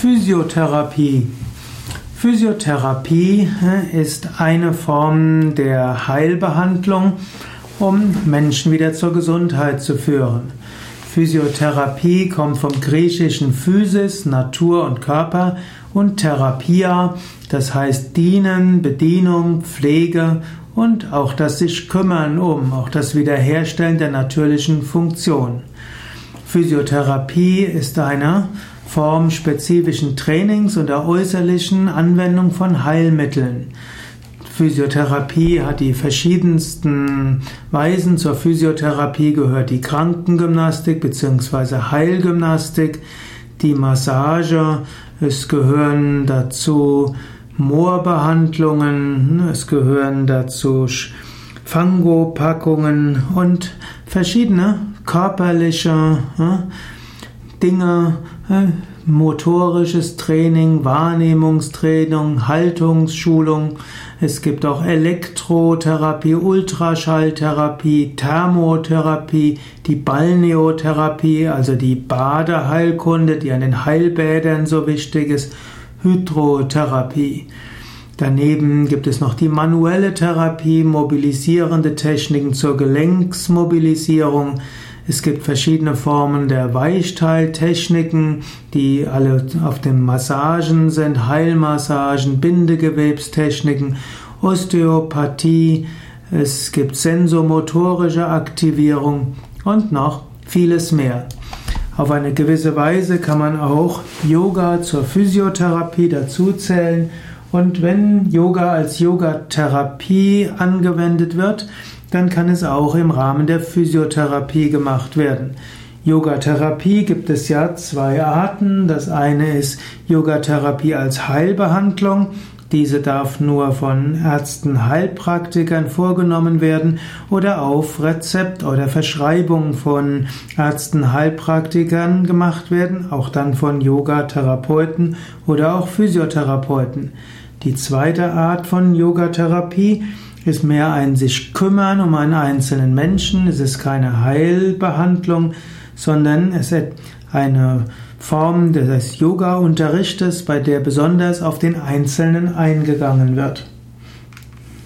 Physiotherapie. Physiotherapie ist eine Form der Heilbehandlung, um Menschen wieder zur Gesundheit zu führen. Physiotherapie kommt vom griechischen Physis, Natur und Körper und Therapia, das heißt dienen, Bedienung, Pflege und auch das sich kümmern um, auch das Wiederherstellen der natürlichen Funktion. Physiotherapie ist eine Form spezifischen Trainings und der äußerlichen Anwendung von Heilmitteln. Physiotherapie hat die verschiedensten Weisen. Zur Physiotherapie gehört die Krankengymnastik bzw. Heilgymnastik, die Massage, es gehören dazu Moorbehandlungen, es gehören dazu Fangopackungen und verschiedene körperliche Dinge, motorisches Training, Wahrnehmungstraining, Haltungsschulung. Es gibt auch Elektrotherapie, Ultraschalltherapie, Thermotherapie, die Balneotherapie, also die Badeheilkunde, die an den Heilbädern so wichtig ist, Hydrotherapie. Daneben gibt es noch die manuelle Therapie, mobilisierende Techniken zur Gelenksmobilisierung. Es gibt verschiedene Formen der Weichteiltechniken, die alle auf den Massagen sind, Heilmassagen, Bindegewebstechniken, Osteopathie, es gibt sensomotorische Aktivierung und noch vieles mehr. Auf eine gewisse Weise kann man auch Yoga zur Physiotherapie dazuzählen und wenn Yoga als Yogatherapie angewendet wird, dann kann es auch im Rahmen der Physiotherapie gemacht werden. Yogatherapie gibt es ja zwei Arten. Das eine ist Yogatherapie als Heilbehandlung. Diese darf nur von Ärzten, Heilpraktikern vorgenommen werden oder auf Rezept oder Verschreibung von Ärzten, Heilpraktikern gemacht werden, auch dann von Yogatherapeuten oder auch Physiotherapeuten. Die zweite Art von Yogatherapie ist mehr ein sich kümmern um einen einzelnen Menschen. Es ist keine Heilbehandlung, sondern es ist eine Form des Yoga-Unterrichtes, bei der besonders auf den Einzelnen eingegangen wird.